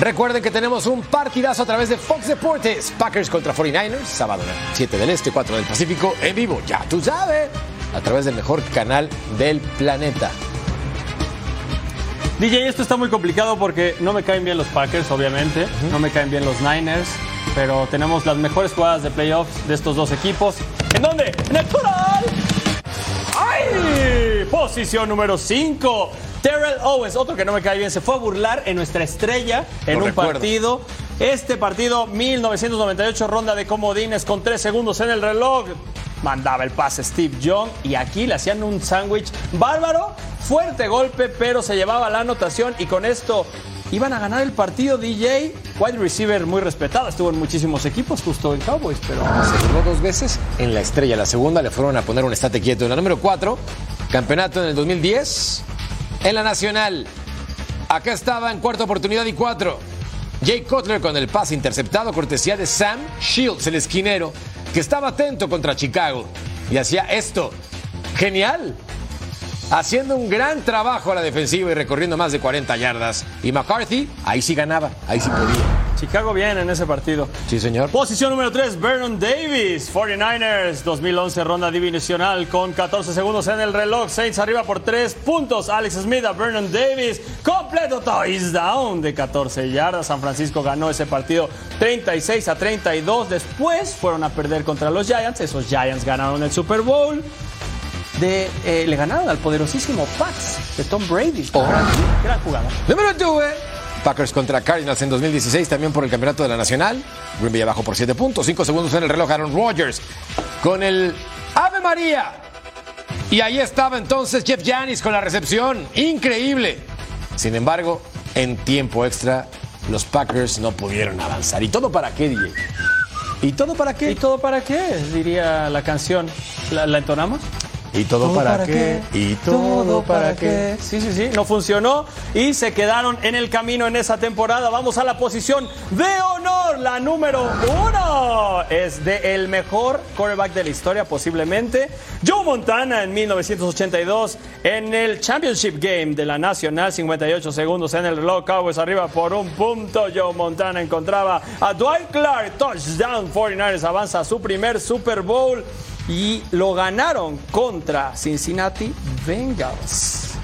Speaker 1: Recuerden que tenemos un partidazo a través de Fox Deportes. Packers contra 49ers, sábado 7 del Este, 4 del Pacífico, en vivo, ya tú sabes, a través del mejor canal del planeta.
Speaker 4: DJ, esto está muy complicado porque no me caen bien los Packers, obviamente, no me caen bien los Niners, pero tenemos las mejores jugadas de playoffs de estos dos equipos. ¿En dónde? ¡En el! ¡Ay! Posición número 5. Terrell Owens, otro que no me cae bien, se fue a burlar en nuestra estrella en
Speaker 1: Lo
Speaker 4: un
Speaker 1: recuerdo.
Speaker 4: partido. Este partido, 1998, ronda de comodines con 3 segundos en el reloj. Mandaba el pase Steve Young y aquí le hacían un sándwich bárbaro. Fuerte golpe, pero se llevaba la anotación y con esto iban a ganar el partido. DJ, wide receiver muy respetado, estuvo en muchísimos equipos, justo en Cowboys, pero
Speaker 1: Se llevó dos veces en la estrella. La segunda le fueron a poner un estate quieto. En la número 4, campeonato en el 2010. En la nacional, acá estaba en cuarta oportunidad y cuatro. Jay Cutler con el pase interceptado, cortesía de Sam Shields, el esquinero, que estaba atento contra Chicago y hacía esto. Genial. Haciendo un gran trabajo a la defensiva y recorriendo más de 40 yardas. Y McCarthy, ahí sí ganaba, ahí sí podía.
Speaker 4: Chicago bien en ese partido.
Speaker 1: Sí, señor.
Speaker 4: Posición número 3, Vernon Davis, 49ers, 2011 ronda divisional con 14 segundos en el reloj. Saints arriba por 3 puntos. Alex Smith a Vernon Davis, completo touchdown de 14 yardas. San Francisco ganó ese partido 36 a 32. Después fueron a perder contra los Giants. Esos Giants ganaron el Super Bowl. De, eh, le ganaron al poderosísimo Pats de Tom Brady. Gran, gran jugada.
Speaker 1: Número 2, Packers contra Cardinals en 2016, también por el campeonato de la Nacional. Green Bay abajo por 7 puntos, 5 segundos en el reloj. Aaron Rodgers con el Ave María. Y ahí estaba entonces Jeff Janis con la recepción. Increíble. Sin embargo, en tiempo extra, los Packers no pudieron avanzar. ¿Y todo para qué, DJ? ¿Y todo para qué?
Speaker 4: ¿Y todo para qué? Diría la canción. ¿La, la entonamos?
Speaker 1: ¿Y todo, para, qué? ¿Y todo para qué?
Speaker 4: Sí, sí, sí, no funcionó y se quedaron en el camino en esa temporada. Vamos a la posición de honor, la número uno. Es de el mejor quarterback de la historia, posiblemente. Joe Montana en 1982 en el Championship Game de la Nacional, 58 segundos en el reloj. Cowboys arriba por un punto. Joe Montana encontraba a Dwight Clark, touchdown. 49ers avanza a su primer Super Bowl y lo ganaron contra Cincinnati Bengals.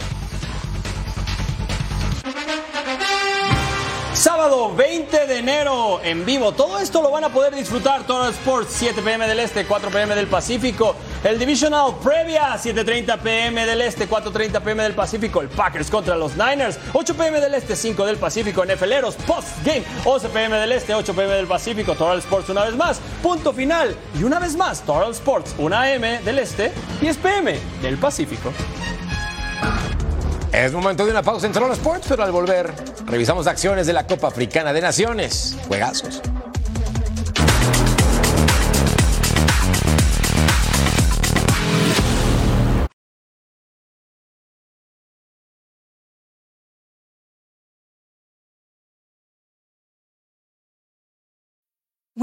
Speaker 4: Sábado 20 de enero en vivo. Todo esto lo van a poder disfrutar. Total Sports 7 pm del Este, 4 pm del Pacífico. El Divisional previa 7.30 pm del Este, 4.30 pm del Pacífico. El Packers contra los Niners 8 pm del Este, 5 del Pacífico. NFLeros Post Game 11 pm del Este, 8 pm del Pacífico. Total Sports una vez más. Punto final. Y una vez más, Total Sports 1 am del Este, 10 pm del Pacífico.
Speaker 1: Es momento de una pausa en Total Sports, pero al volver revisamos acciones de la Copa Africana de Naciones. Juegazos.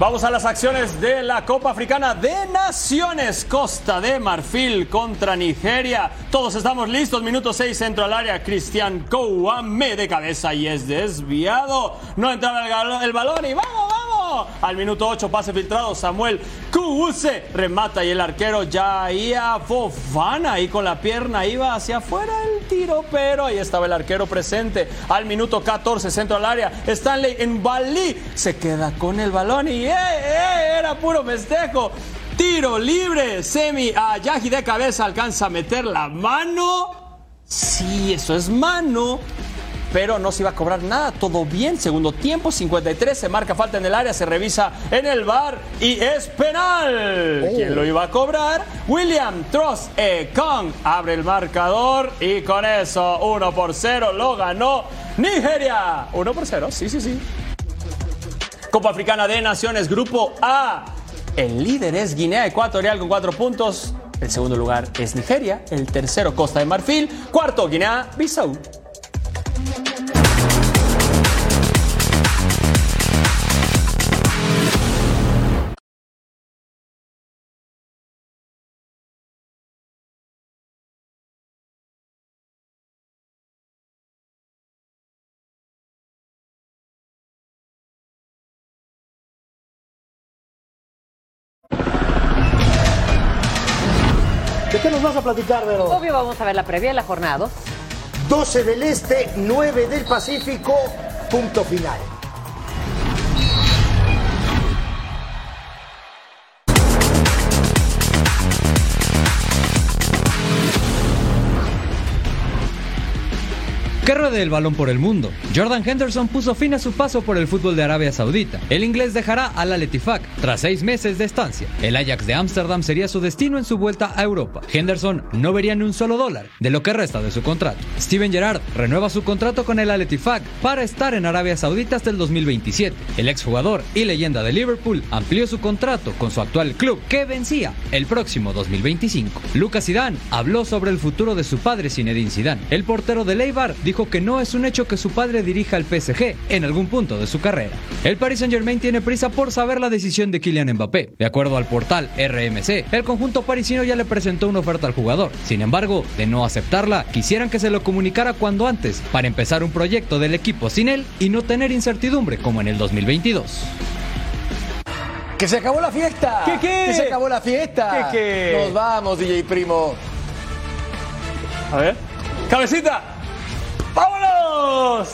Speaker 4: Vamos a las acciones de la Copa Africana de Naciones. Costa de Marfil contra Nigeria. Todos estamos listos. Minuto 6, centro al área. Cristian Kouame de cabeza y es desviado. No entraba el, el balón y ¡vamos, vamos! Al minuto 8, pase filtrado. Samuel Kuuse remata y el arquero Jaia Fofana ahí con la pierna iba hacia afuera el tiro, pero ahí estaba el arquero presente. Al minuto 14, centro al área. Stanley en Bali se queda con el balón y ¡eh, eh! Era puro festejo. Tiro libre. Semi a de cabeza alcanza a meter la mano. Sí, eso es mano. Pero no se iba a cobrar nada, todo bien. Segundo tiempo, 53, se marca falta en el área, se revisa en el bar y es penal. ¿Quién lo iba a cobrar? William Tross Kong abre el marcador y con eso 1 por 0 lo ganó Nigeria. 1 por 0, sí, sí, sí. Copa Africana de Naciones, Grupo A. El líder es Guinea Ecuatorial con 4 puntos. El segundo lugar es Nigeria. El tercero, Costa de Marfil. Cuarto, Guinea-Bissau.
Speaker 22: ¿De qué nos vas a platicar, Vero?
Speaker 23: Obvio, vamos a ver la previa de la jornada.
Speaker 22: 12 del Este, 9 del Pacífico, punto final.
Speaker 34: Que ruede el balón por el mundo. Jordan Henderson puso fin a su paso por el fútbol de Arabia Saudita. El inglés dejará al Al Ettifaq tras seis meses de estancia. El Ajax de Ámsterdam sería su destino en su vuelta a Europa. Henderson no vería ni un solo dólar de lo que resta de su contrato. Steven Gerrard renueva su contrato con el Al Ettifaq para estar en Arabia Saudita hasta el 2027. El exjugador y leyenda de Liverpool amplió su contrato con su actual club que vencía el próximo 2025. Lucas Zidane habló sobre el futuro de su padre Zinedine Zidane. El portero de Leibar dijo que no es un hecho que su padre dirija al PSG en algún punto de su carrera. El Paris Saint-Germain tiene prisa por saber la decisión de Kylian Mbappé. De acuerdo al portal RMC, el conjunto parisino ya le presentó una oferta al jugador. Sin embargo, de no aceptarla, quisieran que se lo comunicara cuando antes para empezar un proyecto del equipo sin él y no tener incertidumbre como en el 2022.
Speaker 1: ¡Que se acabó la fiesta!
Speaker 4: ¿Qué, qué?
Speaker 1: ¡Que se acabó la fiesta!
Speaker 4: ¿Qué, qué?
Speaker 1: Nos vamos, DJ Primo.
Speaker 4: A ver. ¡Cabecita! ¡Vámonos!